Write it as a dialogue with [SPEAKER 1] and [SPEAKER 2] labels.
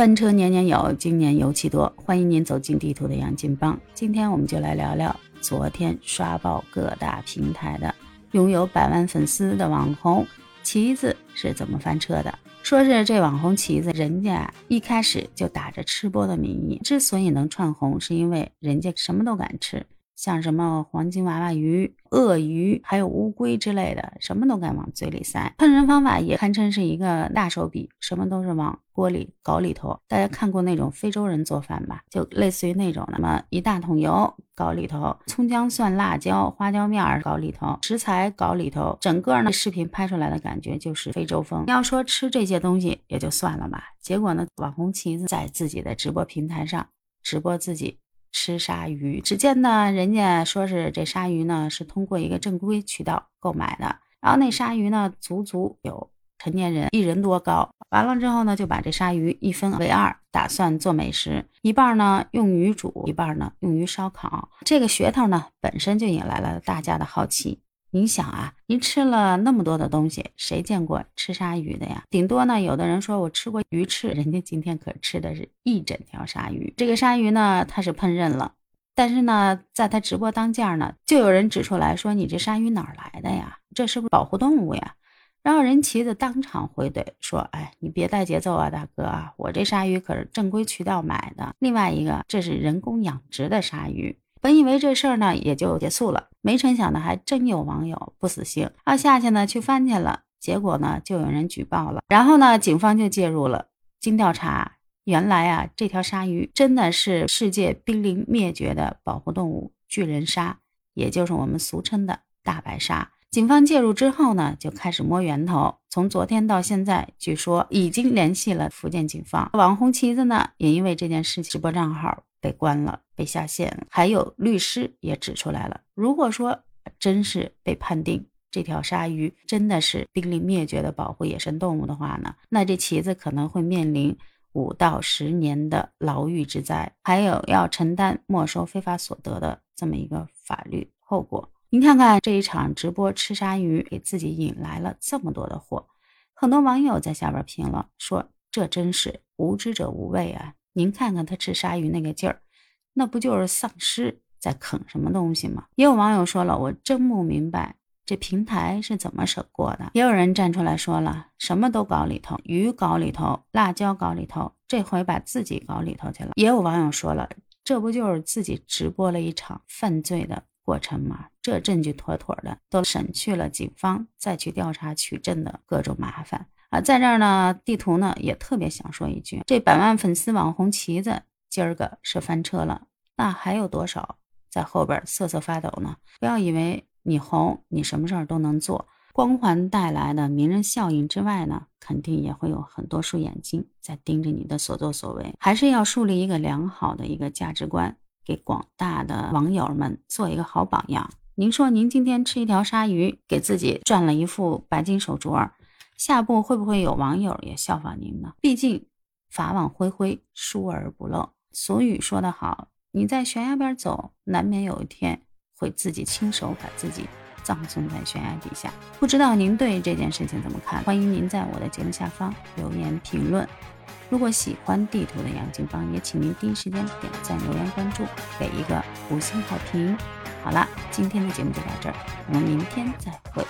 [SPEAKER 1] 翻车年年有，今年尤其多。欢迎您走进地图的杨金帮。今天我们就来聊聊昨天刷爆各大平台的、拥有百万粉丝的网红旗子是怎么翻车的。说是这网红旗子，人家一开始就打着吃播的名义，之所以能窜红，是因为人家什么都敢吃。像什么黄金娃娃鱼、鳄鱼，还有乌龟之类的，什么都敢往嘴里塞。烹饪方法也堪称是一个大手笔，什么都是往锅里搞里头。大家看过那种非洲人做饭吧？就类似于那种，那么一大桶油搞里头，葱姜蒜辣椒、花椒面儿搞里头，食材搞里头，整个呢视频拍出来的感觉就是非洲风。要说吃这些东西也就算了吧，结果呢，网红旗子在自己的直播平台上直播自己。吃鲨鱼，只见呢，人家说是这鲨鱼呢是通过一个正规渠道购买的，然后那鲨鱼呢足足有成年人一人多高。完了之后呢，就把这鲨鱼一分为二，打算做美食，一半呢用于煮，一半呢用于烧烤。这个噱头呢本身就引来了大家的好奇。你想啊，您吃了那么多的东西，谁见过吃鲨鱼的呀？顶多呢，有的人说我吃过鱼翅，人家今天可吃的是一整条鲨鱼。这个鲨鱼呢，他是烹饪了，但是呢，在他直播当间呢，就有人指出来说：“你这鲨鱼哪儿来的呀？这是不是保护动物呀？”然后人旗子当场回怼说：“哎，你别带节奏啊，大哥啊，我这鲨鱼可是正规渠道买的。另外一个，这是人工养殖的鲨鱼。”本以为这事儿呢也就结束了，没成想呢还真有网友不死心，要下去呢去翻去了，结果呢就有人举报了，然后呢警方就介入了。经调查，原来啊这条鲨鱼真的是世界濒临灭绝的保护动物巨人鲨，也就是我们俗称的大白鲨。警方介入之后呢，就开始摸源头，从昨天到现在，据说已经联系了福建警方。网红旗子呢也因为这件事情直播账号。被关了，被下线了。还有律师也指出来了，如果说真是被判定这条鲨鱼真的是濒临灭绝的保护野生动物的话呢，那这旗子可能会面临五到十年的牢狱之灾，还有要承担没收非法所得的这么一个法律后果。您看看这一场直播吃鲨鱼，给自己引来了这么多的祸。很多网友在下边评论说：“这真是无知者无畏啊！”您看看他吃鲨鱼那个劲儿，那不就是丧尸在啃什么东西吗？也有网友说了，我真不明白这平台是怎么审过的。也有人站出来说了，什么都搞里头，鱼搞里头，辣椒搞里头，这回把自己搞里头去了。也有网友说了，这不就是自己直播了一场犯罪的过程吗？这证据妥妥的，都省去了警方再去调查取证的各种麻烦。啊，在这儿呢，地图呢也特别想说一句：这百万粉丝网红旗子今儿个是翻车了，那还有多少在后边瑟瑟发抖呢？不要以为你红，你什么事儿都能做，光环带来的名人效应之外呢，肯定也会有很多双眼睛在盯着你的所作所为。还是要树立一个良好的一个价值观，给广大的网友们做一个好榜样。您说，您今天吃一条鲨鱼，给自己赚了一副白金手镯儿。下步会不会有网友也效仿您呢？毕竟法网恢恢，疏而不漏。俗语说得好，你在悬崖边走，难免有一天会自己亲手把自己葬送在悬崖底下。不知道您对这件事情怎么看？欢迎您在我的节目下方留言评论。如果喜欢地图的杨金芳，也请您第一时间点赞、留言、关注，给一个五星好评。好了，今天的节目就到这儿，我们明天再会。